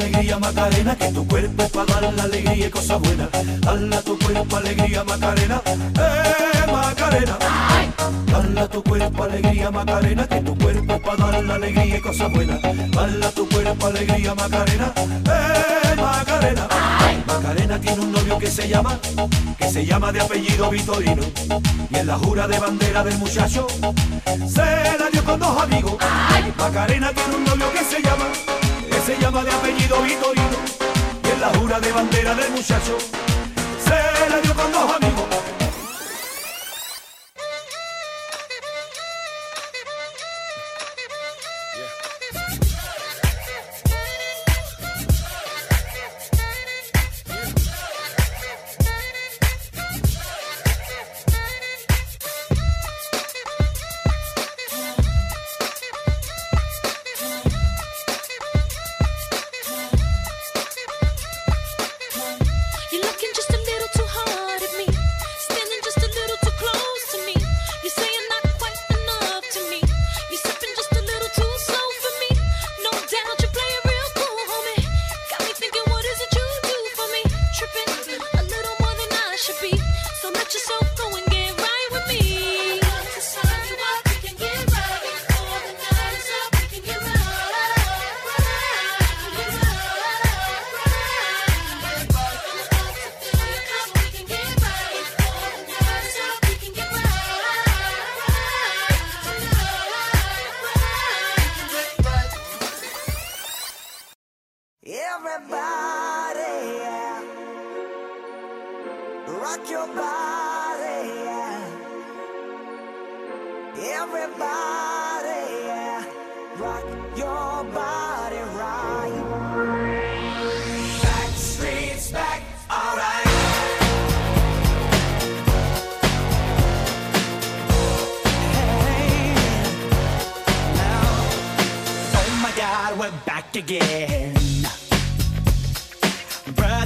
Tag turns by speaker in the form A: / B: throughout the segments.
A: Alegría Macarena, que tu cuerpo para dar la alegría y cosas buenas. Dala tu cuerpo alegría Macarena, eh Macarena. Dala tu cuerpo alegría Macarena, que tu cuerpo para dar la alegría y cosas buenas. Dala tu cuerpo alegría Macarena, eh Macarena. Macarena tiene un novio que se llama, que se llama de apellido Vitorino. Y en la jura de bandera del muchacho, se la dio con dos amigos. Macarena tiene un novio que se llama, se llama de apellido Vitorino. Y en la jura de bandera del muchacho, se la dio con
B: rock your body, yeah. Everybody, yeah. rock your body right. Backstreet's back, alright.
C: Oh my god, we're back again.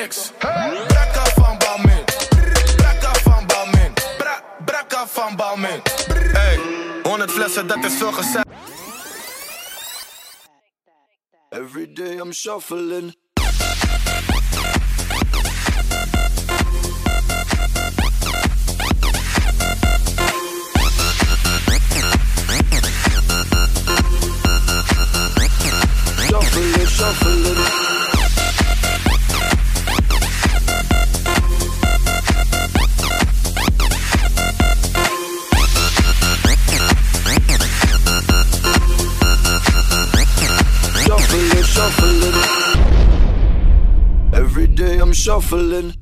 D: Niks. Brakka van Balmin. Brakka van Balmin. Bra Brakka van Balmin. Hey, 100 flessen, dat is veel gezegd. Every day I'm. Shuffling, Shuffling. Every day I'm shuffling.